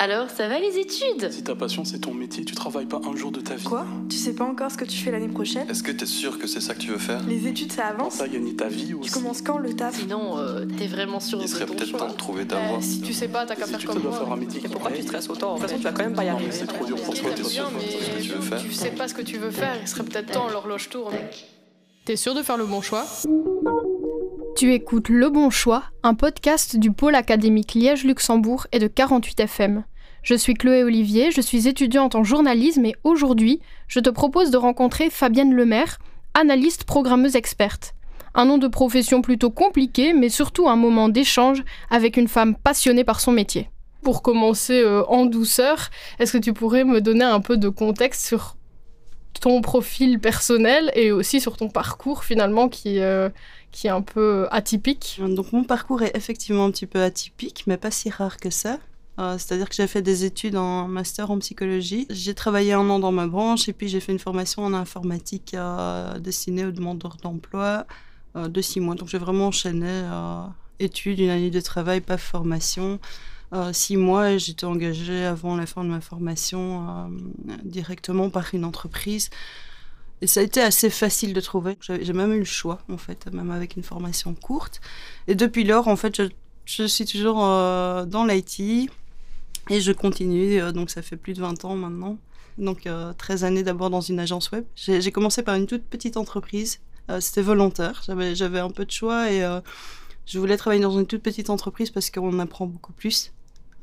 Alors, ça va les études? Si ta passion c'est ton métier, tu travailles pas un jour de ta vie. Quoi? Tu sais pas encore ce que tu fais l'année prochaine? Est-ce que t'es sûr que c'est ça que tu veux faire? Les études ça avance? À gagner ta vie ou Tu commences quand le taf? Sinon, euh, t'es vraiment sûr Il de serait peut-être temps de trouver ta Bah, voie. si tu sais pas, t'as qu'à faire tu comme moi. faire un métier qui Pourquoi te tu stresses autant? De toute façon, tu vas quand même pas y arriver. c'est trop dur pour toi. T'es sûr que tu veux faire. Tu sais pas ce que tu veux faire, il serait peut-être temps, l'horloge tourne. T'es sûr de faire le bon choix? Tu écoutes Le Bon Choix, un podcast du pôle académique Liège-Luxembourg et de 48 FM. Je suis Chloé Olivier, je suis étudiante en journalisme et aujourd'hui, je te propose de rencontrer Fabienne Lemaire, analyste programmeuse experte. Un nom de profession plutôt compliqué, mais surtout un moment d'échange avec une femme passionnée par son métier. Pour commencer euh, en douceur, est-ce que tu pourrais me donner un peu de contexte sur ton profil personnel et aussi sur ton parcours finalement qui, euh, qui est un peu atypique Donc mon parcours est effectivement un petit peu atypique, mais pas si rare que ça. Euh, C'est-à-dire que j'ai fait des études en master en psychologie. J'ai travaillé un an dans ma branche et puis j'ai fait une formation en informatique euh, destinée aux demandeurs d'emploi euh, de six mois. Donc j'ai vraiment enchaîné études, une année de travail, pas formation. Six mois j'étais engagée avant la fin de ma formation directement par une entreprise. Et ça a été assez facile de trouver. J'ai même eu le choix, en fait, même avec une formation courte. Et depuis lors, en fait, je, suis toujours euh, dans l'IT et je continue. euh, donc, ça fait plus de 20 ans maintenant. Donc, euh, 13 années d'abord dans une agence web. J'ai commencé par une toute petite entreprise. Euh, C'était volontaire. J'avais un peu de choix et je voulais travailler dans une toute petite entreprise parce qu'on apprend beaucoup plus.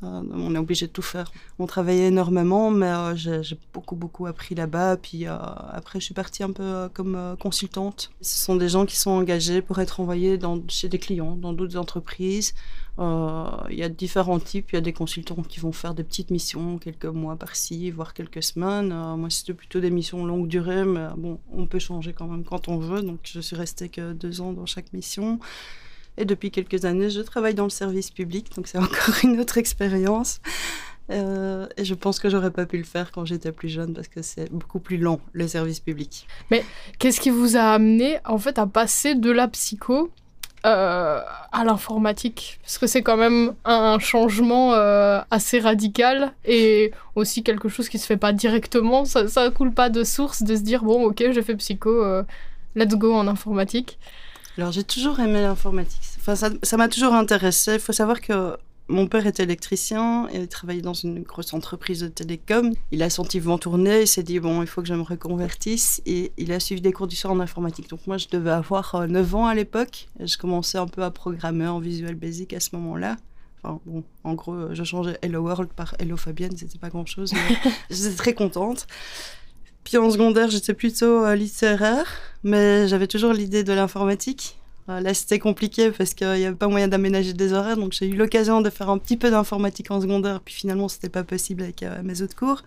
Euh, on est obligé de tout faire. On travaillait énormément, mais euh, j'ai beaucoup, beaucoup appris là-bas. Puis euh, après, je suis partie un peu comme consultante. Ce sont des gens qui sont engagés pour être envoyés chez des clients, dans d'autres entreprises. Il y a différents types. Il y a des consultants qui vont faire des petites missions, quelques mois par-ci, voire quelques semaines. Moi, c'était plutôt des missions longue durée, mais bon, on peut changer quand même quand on veut. Donc, je suis restée que deux ans dans chaque mission. Et depuis quelques années, je travaille dans le service public, donc c'est encore une autre expérience. Euh, et je pense que j'aurais pas pu le faire quand j'étais plus jeune parce que c'est beaucoup plus lent, le service public. Qu'est-ce qui vous a amené en fait à passer de la psycho euh, à l'informatique? Parce que c'est quand même un changement euh, assez radical et aussi quelque chose qui se fait pas directement. Ça, ça coule pas de source de se dire bon ok j'ai fait psycho, let's go en informatique. Alors j'ai toujours aimé l'informatique. Enfin, ça m'a toujours intéressé. Il faut savoir que mon père était électricien et il travaillait dans une grosse entreprise de télécom. Il a senti vent tourner, il s'est dit bon, il faut que je me reconvertisse et il a suivi des cours du soir en informatique. Donc moi, je devais avoir euh, 9 ans à l'époque. Je commençais un peu à programmer en Visual Basic à ce moment-là. Bon, en gros, euh, je changeais Hello World par Hello Fabienne, c'était pas grand-chose, mais j'étais très contente. Puis en secondaire, j'étais plutôt euh, littéraire, mais j'avais toujours l'idée de l'informatique. Euh, Là, c'était compliqué parce qu'il n'y avait pas moyen d'aménager des horaires, donc j'ai eu l'occasion de faire un petit peu d'informatique en secondaire, puis finalement, c'était pas possible avec euh, mes autres cours.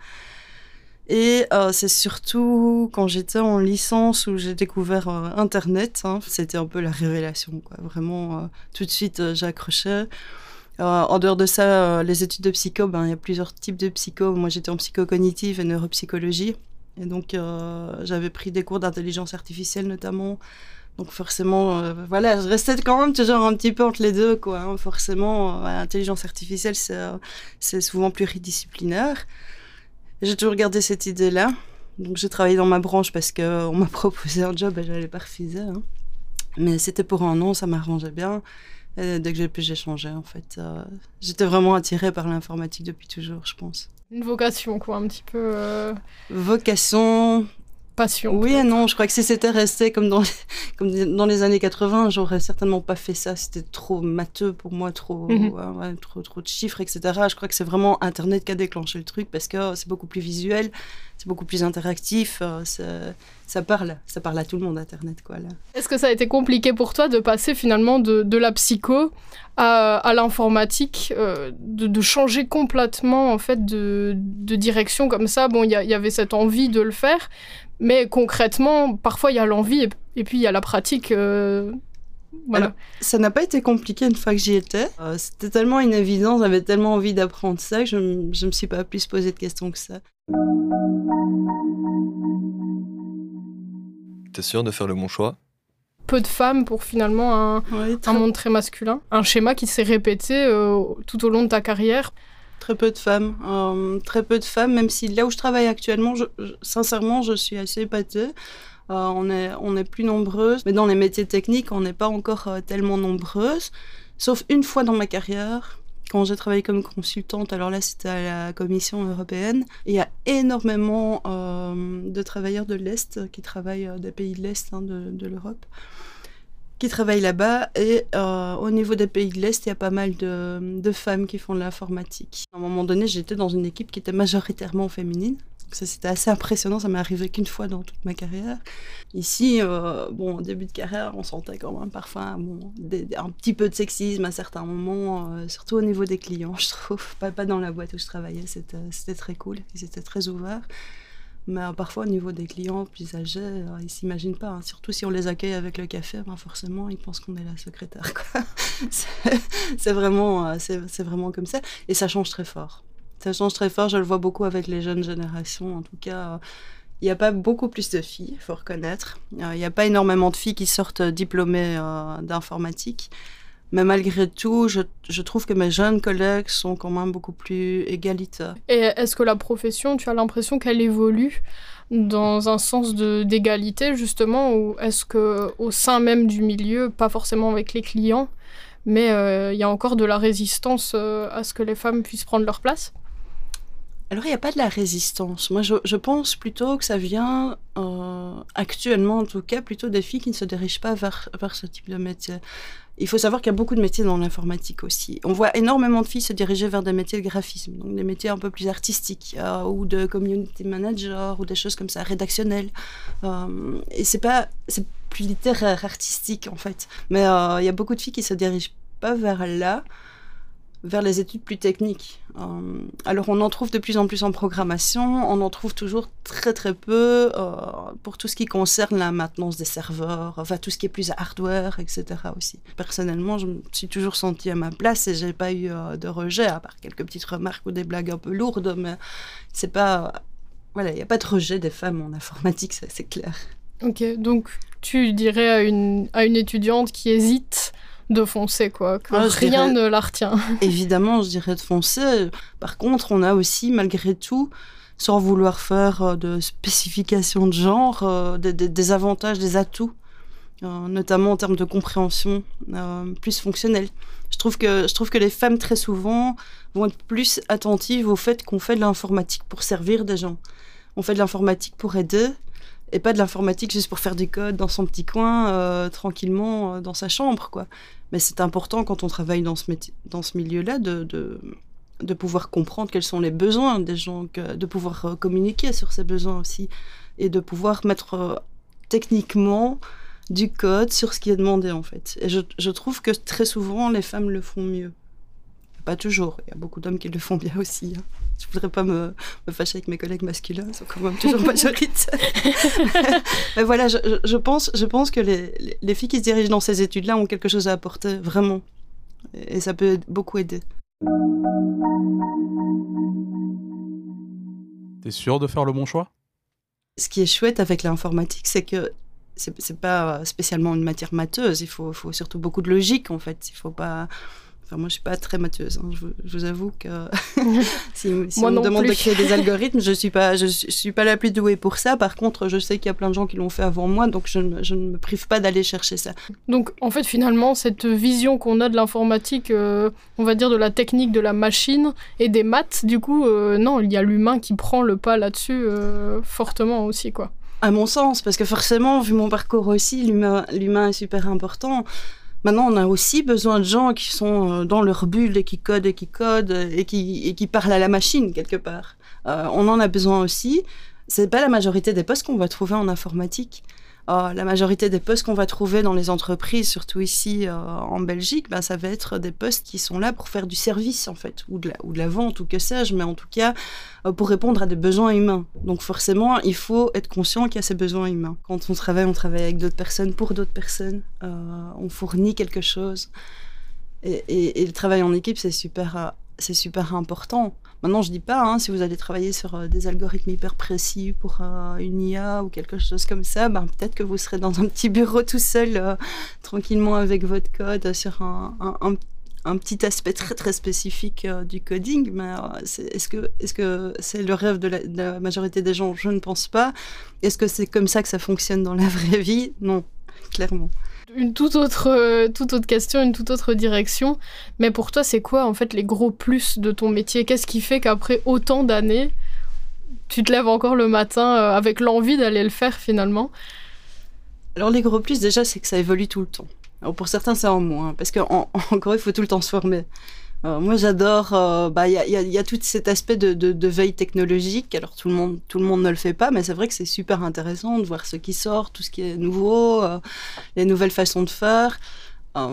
Et c'est surtout quand j'étais en licence où j'ai découvert Internet. hein. C'était un peu la révélation. Vraiment, tout de suite. Euh, en dehors de ça, les études de psycho, ben, il y a plusieurs types de psycho. Moi, j'étais en psychocognitive et neuropsychologie. Et donc, euh, j'avais pris des cours d'intelligence artificielle notamment. Donc, forcément, euh, voilà, je restais quand même toujours un petit peu entre les deux, quoi. hein. Forcément, euh, l'intelligence artificielle, c'est euh, c'est souvent pluridisciplinaire. J'ai toujours gardé cette idée-là. Donc, j'ai travaillé dans ma branche parce qu'on m'a proposé un job et je n'allais pas refuser. hein. Mais c'était pour un an, ça m'arrangeait bien. Et dès que j'ai pu, j'ai changé, en fait. J'étais vraiment attirée par l'informatique depuis toujours, je pense. Une vocation quoi, un petit peu euh, Vocation, passion. oui et non. Je crois que si c'était resté comme dans, comme dans les années 80, j'aurais certainement pas fait ça. C'était trop matheux pour moi, trop, Mhm. ouais, trop, trop de chiffres, etc. Je crois que c'est vraiment Internet qui a déclenché le truc parce que c'est beaucoup plus visuel, c'est beaucoup plus interactif. euh, ça parle, ça parle à tout le monde, Internet, quoi. Est-ce que ça a été compliqué pour toi de passer finalement de, de la psycho à, à l'informatique, euh, de, de changer complètement en fait de, de direction comme ça? Bon, il y, a- il y avait cette envie de le faire, mais concrètement, parfois il y a l'envie et, et puis il y a la pratique. euh, voilà. Alors, Ça n'a pas été compliqué une fois que j'y étais. Euh, C'était tellement une évidence, j'avais tellement envie d'apprendre ça que je, je me suis pas plus posé de questions que ça. T'es sûr de faire le bon choix? Peu de femmes pour finalement un, Ouais, un très- monde très masculin. Un schéma qui s'est répété euh, tout au long de ta carrière. Très peu de femmes. Euh, très peu de femmes, même si là où je travaille actuellement, sincèrement, je suis assez épatée. Euh, on, est, on est plus nombreuses, mais dans les métiers techniques, on n'est pas encore euh, tellement nombreuses. Sauf une fois dans ma carrière, quand j'ai travaillé comme consultante, alors là c'était à la Commission européenne, il y a énormément de travailleurs de l'Est qui travaillent des pays de l'Est hein, de l'Europe qui travaillent là-bas. Et euh, au niveau des pays de l'Est, il y a pas mal de, femmes qui font de l'informatique. À un moment donné, j'étais dans une équipe qui était majoritairement féminine. Ça, c'était assez impressionnant. Ça m'est arrivé qu'une fois dans toute ma carrière. Ici, euh, bon, début de carrière, on sentait quand même parfois des- un petit peu de sexisme à certains moments, euh, surtout au niveau des clients, je trouve. Pas, pas dans la boîte où je travaillais, c'était c'était très cool. Ils étaient très ouverts. Mais euh, parfois, au niveau des clients plus âgés, euh, ils s'imaginent pas. hein. Surtout si on les accueille avec le café, ben forcément, ils pensent qu'on est la secrétaire. C'est- vraiment, euh, c'est vraiment comme ça. Et ça change très fort. Ça change très fort. Je le vois beaucoup avec les jeunes générations. En tout cas, il n'y a pas beaucoup plus de filles, il faut reconnaître. Il n'y a pas énormément de filles qui sortent diplômées d'informatique. Mais malgré tout, je, je trouve que mes jeunes collègues sont quand même beaucoup plus égalitaires. Et est-ce que la profession, tu as l'impression qu'elle évolue dans un sens d'égalité justement, ou est-ce que au sein même du milieu, pas forcément avec les clients, mais euh, il y a encore de la résistance euh, à ce que les femmes puissent prendre leur place? Alors, il n'y a pas de la résistance. Moi, je, je pense plutôt que ça vient, euh, actuellement en tout cas, plutôt des filles qui ne se dirigent pas vers, vers ce type de métier. Il faut savoir qu'il y a beaucoup de métiers dans l'informatique aussi. On voit énormément de filles se diriger vers des métiers de graphisme, donc des métiers un peu plus artistiques, euh, ou de community manager, ou des choses comme ça, rédactionnelles. Euh, et c'est pas, c'est plus littéraire, artistique en fait. Mais euh, il y a beaucoup de filles qui se dirigent pas vers là, vers les études plus techniques. Euh, alors on en trouve de plus en plus en programmation, on en trouve toujours très très peu euh, pour tout ce qui concerne la maintenance des serveurs, enfin tout ce qui est plus hardware, etc. aussi. Personnellement, je me suis toujours sentie à ma place et j'ai pas eu euh, de rejet, à part quelques petites remarques ou des blagues un peu lourdes, mais c'est pas... Voilà, il n'y a pas de rejet des femmes en informatique, c'est clair. Ok, donc tu dirais à une, à une étudiante qui hésite de foncer, quoi, que Ah, rien dirais- ne la retient. Évidemment, je dirais de foncer. Par contre, on a aussi, malgré tout, sans vouloir faire euh, de spécification de genre, euh, des, des- des avantages, des atouts, euh, notamment en termes de compréhension euh, plus fonctionnelle. Je trouve, que, je trouve que les femmes, très souvent, vont être plus attentives au fait qu'on fait de l'informatique pour servir des gens. On fait de l'informatique pour aider, et pas de l'informatique juste pour faire du code dans son petit coin, euh, tranquillement, euh, dans sa chambre, quoi. Mais c'est important quand on travaille dans ce, milieu-là de, pouvoir comprendre quels sont les besoins des gens, de pouvoir euh, communiquer sur ces besoins aussi et de pouvoir mettre euh, techniquement du code sur ce qui est demandé en fait. Et je trouve que très souvent les femmes le font mieux. Pas toujours, il y a beaucoup d'hommes qui le font bien aussi. hein. Je voudrais pas me, me fâcher avec mes collègues masculins, ils sont quand même toujours majoritaires. Mais voilà, je, je- pense, je pense que les, les- les filles qui se dirigent dans ces études-là ont quelque chose à apporter, vraiment. Et, et ça peut beaucoup aider. T'es sûr de faire le bon choix? Ce qui est chouette avec l'informatique, c'est que c'est c'est pas spécialement une matière matheuse. Il faut, faut surtout beaucoup de logique, en fait. Il faut pas. Enfin, moi, je suis pas très matheuse. hein. Je, vous- je vous avoue que si, si on me demande de créer des algorithmes, je suis pas, je, suis- je suis pas la plus douée pour ça. Par contre, je sais qu'il y a plein de gens qui l'ont fait avant moi, donc je, ne- je ne me prive pas d'aller chercher ça. Donc, en fait, finalement, cette vision qu'on a de l'informatique, euh, on va dire de la technique, de la machine et des maths, du coup, euh, non, il y a l'humain qui prend le pas là-dessus euh, fortement aussi, quoi. À mon sens, parce que forcément, vu mon parcours aussi, l'humain est super important. Maintenant, on a aussi besoin de gens qui sont euh, dans leur bulle et qui codent et qui codent et qui, et qui parlent à la machine quelque part. Euh, on en a besoin aussi. C'est pas la majorité des postes qu'on va trouver en informatique. Euh, la majorité des postes qu'on va trouver dans les entreprises, surtout ici euh, en Belgique, ben, ça va être des postes qui sont là pour faire du service en fait, ou de la, ou de la vente, ou que sais-je, mais en tout cas euh, pour répondre à des besoins humains. Donc forcément, il faut être conscient qu'il y a ces besoins humains. Quand on travaille, on travaille avec d'autres personnes, pour d'autres personnes, euh, on fournit quelque chose. Et, et- le travail en équipe, c'est super, c'est super important. Maintenant, je dis pas, hein, si vous allez travailler sur euh, des algorithmes hyper précis pour euh, une IA ou quelque chose comme ça, ben, peut-être que vous serez dans un petit bureau tout seul, euh, tranquillement avec votre code, sur un, un- petit aspect très très spécifique du coding, mais est-ce que est-ce que c'est le rêve de la, majorité des gens? Je ne pense pas. Est-ce que c'est comme ça que ça fonctionne dans la vraie vie? Non, clairement. Une toute autre, toute autre question, une toute autre direction. Mais pour toi, c'est quoi en fait les gros plus de ton métier? Qu'est-ce qui fait qu'après autant d'années, tu te lèves encore le matin avec l'envie d'aller le faire finalement? Alors les gros plus déjà, c'est que ça évolue tout le temps. Alors, pour certains, c'est en moins, parce qu'en en, il faut tout le temps se former. Euh, moi, j'adore. Euh, bah, il y, a, tout cet aspect de, veille technologique. Alors tout le monde, tout le monde ne le fait pas, mais c'est vrai que c'est super intéressant de voir ce qui sort, tout ce qui est nouveau, euh, les nouvelles façons de faire.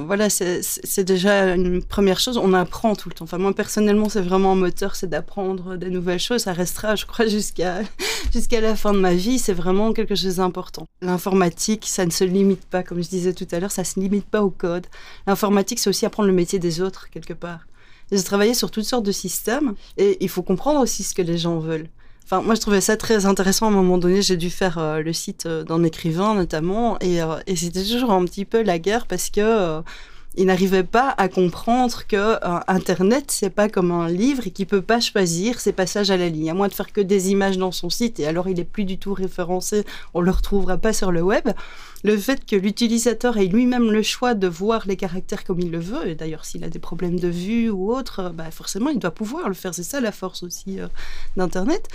Voilà, c'est déjà une première chose. On apprend tout le temps. Enfin, moi, personnellement, c'est vraiment un moteur, c'est d'apprendre des nouvelles choses. Ça restera, je crois, jusqu'à la fin de ma vie. C'est vraiment quelque chose d'important. L'informatique, ça ne se limite pas, comme je disais tout à l'heure, ça se limite pas au code. L'informatique, c'est aussi apprendre le métier des autres, quelque part. J'ai travaillé sur toutes sortes de systèmes et il faut comprendre aussi ce que les gens veulent. Enfin, moi, je trouvais ça très intéressant. À un moment donné, j'ai dû faire euh, le site euh, d'un écrivain, notamment, et, euh, et c'était toujours un petit peu la guerre parce que il n'arrivait pas à comprendre que Internet, c'est pas comme un livre et qu'il peut pas choisir ses passages à la ligne, à moins de faire que des images dans son site, et alors il est plus du tout référencé, on le retrouvera pas sur le web. Le fait que l'utilisateur ait lui-même le choix de voir les caractères comme il le veut, et d'ailleurs s'il a des problèmes de vue ou autre, bah forcément il doit pouvoir le faire. C'est ça la force aussi d'Internet.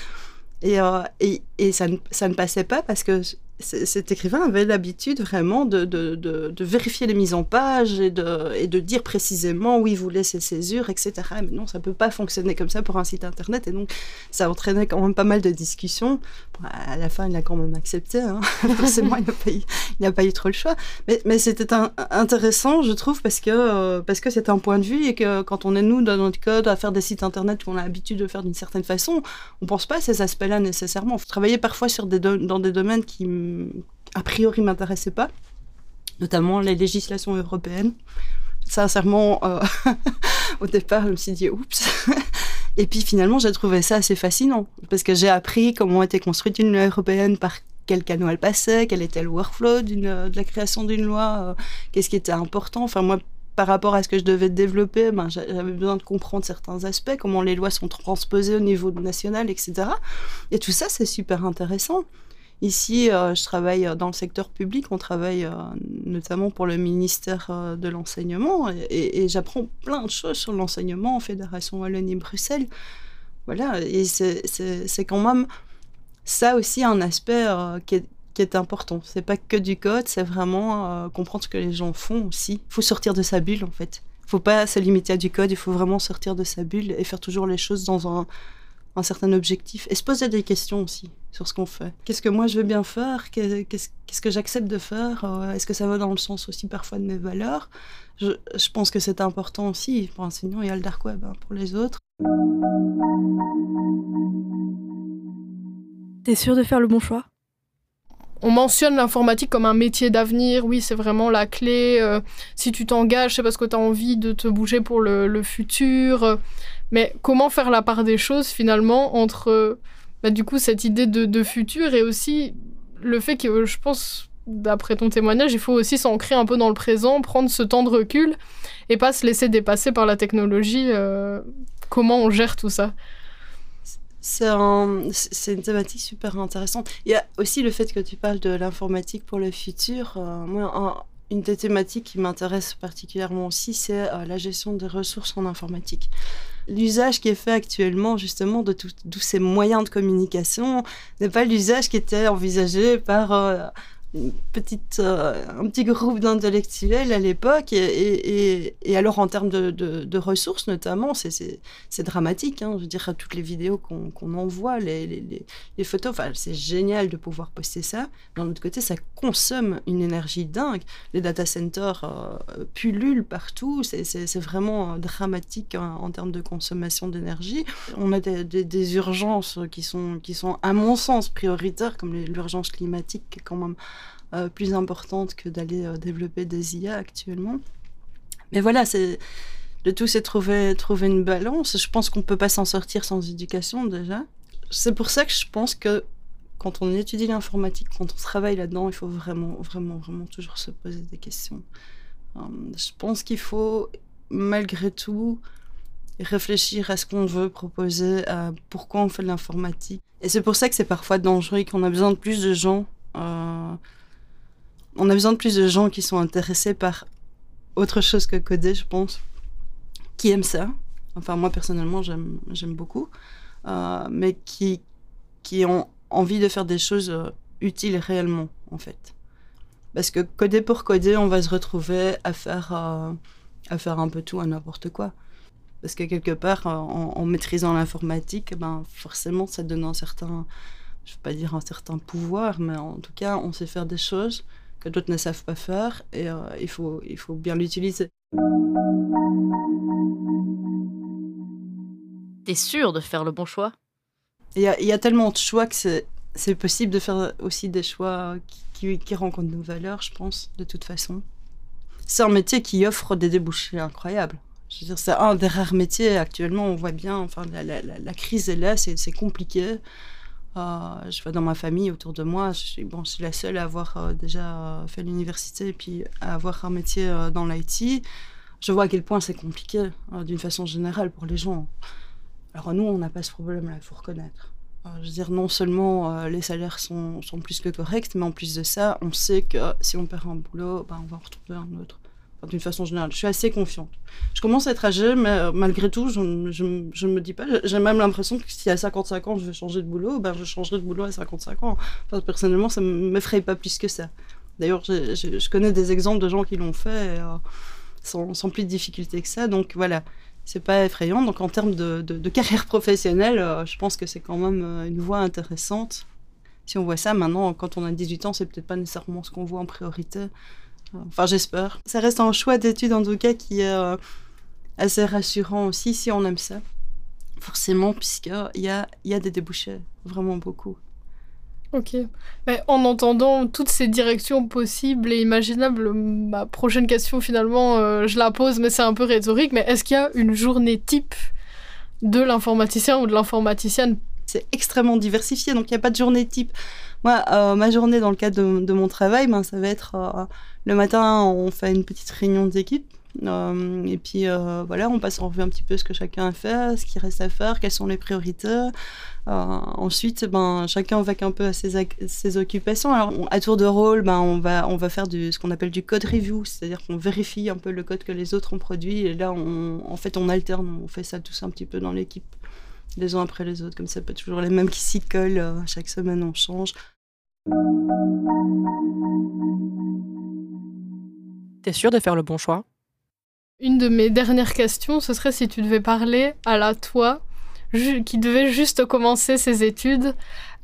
Et, euh, et, et ça, ne, ça, ne, passait pas parce que cet écrivain avait l'habitude vraiment de, vérifier les mises en page et de, dire précisément où il voulait ses césures, etc. Mais non, ça ne peut pas fonctionner comme ça pour un site internet. Et donc, ça entraînait quand même pas mal de discussions. à la fin, il a quand même accepté. Hein. Forcément, il n'a pas, eu, pas eu trop le choix. Mais, c'était intéressant, je trouve, parce que euh, c'est un point de vue et que quand on est, nous, dans notre code, à faire des sites internet qu'on a l'habitude de faire d'une certaine façon, on ne pense pas à ces aspects-là nécessairement. Faut travailler parfois sur dans des domaines qui a priori m'intéressait pas, notamment les législations européennes. Sincèrement, euh, au départ, je me suis dit oups. Et puis finalement, j'ai trouvé ça assez fascinant parce que j'ai appris comment était construite une loi européenne, par quel canal elle passait, quel était le workflow de la création d'une loi, euh, qu'est-ce qui était important. Enfin, moi, par rapport à ce que je devais développer, ben, j'avais besoin de comprendre certains aspects, comment les lois sont transposées au niveau national, etc. Et tout ça, c'est super intéressant. Ici, euh, je travaille dans le secteur public, on travaille euh, notamment pour le ministère euh, de l'Enseignement et, j'apprends plein de choses sur l'enseignement en Fédération Wallonie-Bruxelles. Voilà, et c'est quand même ça aussi un aspect qui est, qui, est, important. C'est pas que du code, c'est vraiment comprendre ce que les gens font aussi. Il faut sortir de sa bulle en fait. Il faut pas se limiter à du code, il faut vraiment sortir de sa bulle et faire toujours les choses dans un, un certain objectif et se poser des questions aussi sur ce qu'on fait. Qu'est-ce que moi je veux bien faire? Qu'est-ce que j'accepte de faire? Euh, Est-ce que ça va dans le sens aussi parfois de mes valeurs? Je, pense que c'est important aussi pour enseignants et le dark web hein, pour les autres. T'es sûr de faire le bon choix? On mentionne l'informatique comme un métier d'avenir, oui, c'est vraiment la clé. Euh, si tu t'engages, c'est parce que tu as envie de te bouger pour le, futur. Mais comment faire la part des choses finalement entre bah, du coup cette idée de, futur et aussi le fait que je pense d'après ton témoignage, il faut aussi s'ancrer un peu dans le présent, prendre ce temps de recul et pas se laisser dépasser par la technologie. Euh, comment on gère tout ça? C'est une thématique super intéressante. Il y a aussi le fait que tu parles de l'informatique pour le futur. Euh, moi, une des thématiques qui m'intéresse particulièrement aussi, c'est euh, la gestion des ressources en informatique. L'usage qui est fait actuellement, justement, de tous ces moyens de communication n'est pas l'usage qui était envisagé par euh, petite, euh, un petit groupe d'intellectuels à l'époque. Et, alors, en termes de, ressources, notamment, c'est dramatique. Hein, je veux dire, toutes les vidéos qu'on envoie, les, photos, c'est génial de pouvoir poster ça. D'un autre côté, ça consomme une énergie dingue. Les data centers euh, pullulent partout. C'est vraiment dramatique en, termes de consommation d'énergie. On a des, urgences qui sont, qui sont, à mon sens, prioritaires, comme l'urgence climatique, quand même euh, plus importante que d'aller euh, développer des IA actuellement. Mais voilà, c'est le tout, c'est trouver, trouver une balance. Je pense qu'on peut pas s'en sortir sans éducation déjà. C'est pour ça que je pense que quand on étudie l'informatique, quand on travaille là-dedans, il faut vraiment, vraiment, vraiment toujours se poser des questions. Euh, je pense qu'il faut malgré tout réfléchir à ce qu'on veut proposer, à pourquoi on fait de l'informatique. Et c'est pour ça que c'est parfois dangereux et qu'on a besoin de plus de gens. Euh, on a besoin de plus de gens qui sont intéressés par autre chose que coder, je pense, qui aiment ça. Enfin, moi personnellement, j'aime beaucoup, euh, mais qui, qui ont envie de faire des choses euh, utiles réellement, en fait. Parce que coder pour coder, on va se retrouver à faire, à faire un peu tout, à n'importe quoi. Parce que quelque part, en, maîtrisant l'informatique, ben, forcément, ça donne un certain, je veux pas dire un certain pouvoir, mais en tout cas, on sait faire des choses d'autres ne savent pas faire et euh, il, faut, il faut bien l'utiliser. T'es sûr de faire le bon choix? Il y a, y a, tellement de choix que c'est possible de faire aussi des choix qui, qui, rencontrent nos valeurs, je pense, de toute façon. C'est un métier qui offre des débouchés incroyables. Je veux dire, c'est un des rares métiers actuellement. On voit bien, enfin, la, la, la crise est là, c'est compliqué. Euh, je vois dans ma famille autour de moi, je suis, bon, je suis la seule à avoir euh, déjà euh, fait l'université et puis à avoir un métier dans l'IT. Je vois à quel point c'est compliqué d'une façon générale pour les gens. Alors nous, on n'a pas ce problème-là, il faut reconnaître. je veux dire, non seulement les salaires sont, plus que corrects, mais en plus de ça, on sait que si on perd un boulot, ben, on va en retrouver un autre d'une façon générale. Je suis assez confiante. Je commence à être âgée, mais euh, malgré tout, je ne me dis pas. J'ai même l'impression que si à 55 ans je veux changer de boulot, ben je changerai de boulot à 55 ans. personnellement, ça ne m'effraie pas plus que ça. D'ailleurs, je connais des exemples de gens qui l'ont fait euh, sans, sans, plus de difficultés que ça. Donc voilà, c'est pas effrayant. Donc en termes de, de, carrière professionnelle, euh, je pense que c'est quand même une voie intéressante. Si on voit ça maintenant, quand on a 18 ans, c'est peut-être pas nécessairement ce qu'on voit en priorité. Enfin, j'espère. Ça reste un choix d'études, en tout cas, qui est euh, assez rassurant aussi, si on aime ça. Forcément, puisqu'il y a, y a des débouchés, vraiment beaucoup. Ok. Mais en entendant toutes ces directions possibles et imaginables, ma prochaine question, finalement, euh, je la pose, mais c'est un peu rhétorique, mais est-ce qu'il y a une journée type de l'informaticien ou de l'informaticienne? C'est extrêmement diversifié, donc il n'y a pas de journée type. Moi, euh, ma journée dans le cadre de, mon travail, ben, ça va être euh, le matin, on fait une petite réunion d'équipe. Euh, et puis voilà, on passe en revue un petit peu ce que chacun a fait, ce qui reste à faire, quelles sont les priorités. ensuite, ben, chacun va un peu à ses, occupations. Alors, à tour de rôle, ben, on, va, on va faire du, ce qu'on appelle du code review, c'est-à-dire qu'on vérifie un peu le code que les autres ont produit. Et là, on, en fait, on alterne, on fait ça tous un petit peu dans l'équipe les uns après les autres, comme ça, pas toujours les mêmes qui s'y collent. Euh, chaque semaine, on change. T'es sûr de faire le bon choix? Une de mes dernières questions, ce serait si tu devais parler à la toi qui devait juste commencer ses études,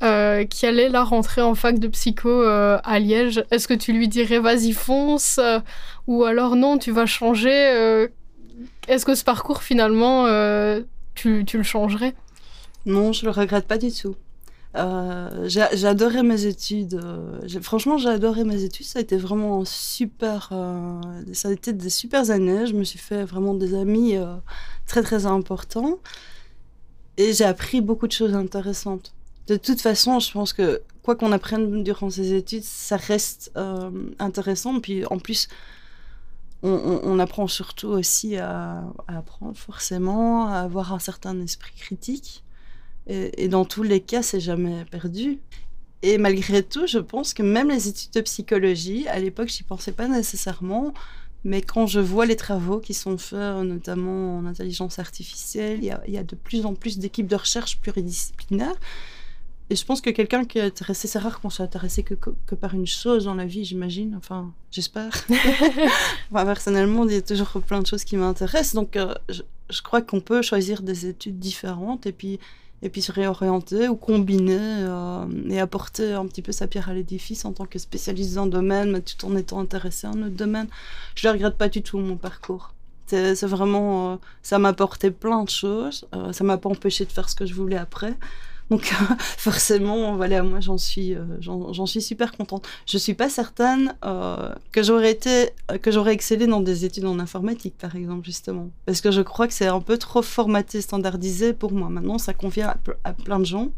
euh, qui allait la rentrer en fac de psycho euh, à Liège. Est-ce que tu lui dirais vas-y fonce ou alors non tu vas changer Est-ce que ce parcours finalement tu, le changerais? Non, je le regrette pas du tout. Euh, j'ai adoré mes études. Euh, franchement, j'ai adoré mes études. Ça a été vraiment super. Euh, ça a été des super années. Je me suis fait vraiment des amis très très importants. Et j'ai appris beaucoup de choses intéressantes. De toute façon, je pense que quoi qu'on apprenne durant ces études, ça reste intéressant. Puis en plus, on, apprend surtout aussi à, apprendre forcément, à avoir un certain esprit critique. Et, dans tous les cas, c'est jamais perdu. Et malgré tout, je pense que même les études de psychologie, à l'époque, j'y pensais pas nécessairement. Mais quand je vois les travaux qui sont faits, notamment en intelligence artificielle, il y a de plus en plus d'équipes de recherche pluridisciplinaires et je pense que quelqu'un qui est intéressé, c'est rare qu'on soit intéressé que, que, par une chose dans la vie, j'imagine. Enfin, j'espère. enfin, personnellement, il y a toujours plein de choses qui m'intéressent. Donc, euh, je, je, crois qu'on peut choisir des études différentes et puis, et puis se réorienter ou combiner euh, et apporter un petit peu sa pierre à l'édifice en tant que spécialiste dans un domaine, mais tout en étant intéressé à un autre domaine. Je ne regrette pas du tout mon parcours. C'est vraiment. Euh, ça m'a apporté plein de choses. ça m'a pas empêché de faire ce que je voulais après. Donc forcément, voilà, moi j'en suis, euh, j'en suis super contente. Je suis pas certaine euh, que j'aurais été, que j'aurais excellé dans des études en informatique, par exemple, justement, parce que je crois que c'est un peu trop formaté, standardisé pour moi. Maintenant, ça convient à, plein de gens.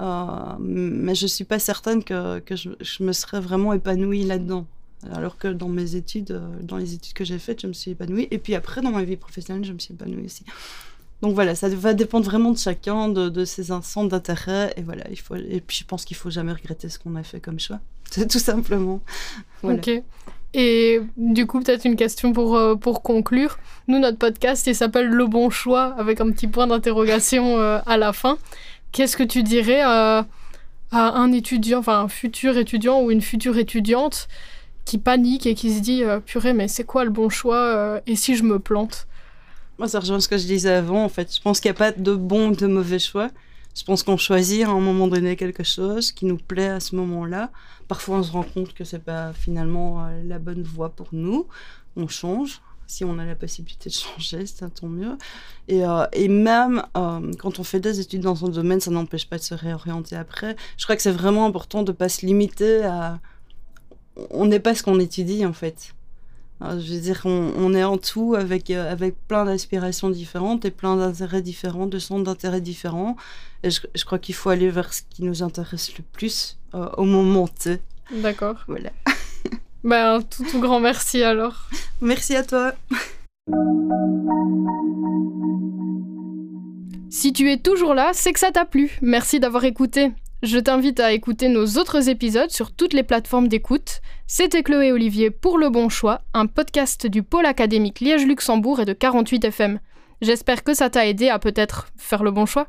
Euh, mais je suis pas certaine que, que je, me serais vraiment épanouie là-dedans. Alors que dans mes études, euh, dans les études que j'ai faites, je me suis épanouie. Et puis après, dans ma vie professionnelle, je me suis épanouie aussi. Donc voilà, ça va dépendre vraiment de chacun, de, ses centres d'intérêt. Et voilà, il faut. Et puis je pense qu'il faut jamais regretter ce qu'on a fait comme choix. Tout simplement. Ok. Et du coup, peut-être une question pour, euh, pour conclure. Nous, notre podcast, il s'appelle Le Bon Choix, avec un petit point d'interrogation euh, à la fin. Qu'est-ce que tu dirais à, à un étudiant, enfin un futur étudiant ou une future étudiante qui panique et qui se dit euh, Purée, mais c'est quoi le bon choix euh, Et si je me plante? Moi, ça rejoint ce que je disais avant. En fait, je pense qu'il n'y a pas de bon ou de mauvais choix. Je pense qu'on choisit à un moment donné quelque chose qui nous plaît à ce moment-là. Parfois, on se rend compte que c'est pas finalement euh, la bonne voie pour nous. On change. Si on a la possibilité de changer, c'est tant mieux. Et, euh, même euh, quand on fait des études dans un domaine, ça n'empêche pas de se réorienter après. Je crois que c'est vraiment important de pas se limiter à. On n'est pas ce qu'on étudie en fait. Euh, Je veux dire, on, on est en tout avec, euh, avec plein d'aspirations différentes et plein d'intérêts différents, de centres d'intérêt différents. Et je, je crois qu'il faut aller vers ce qui nous intéresse le plus euh, au moment T. D'accord. Voilà. Ben, tout, tout grand merci alors. Merci à toi. Si tu es toujours là, c'est que ça t'a plu. Merci d'avoir écouté. Je t'invite à écouter nos autres épisodes sur toutes les plateformes d'écoute. C'était Chloé Olivier pour Le Bon Choix, un podcast du pôle académique Liège-Luxembourg et de 48 FM. J'espère que ça t'a aidé à peut-être faire le bon choix.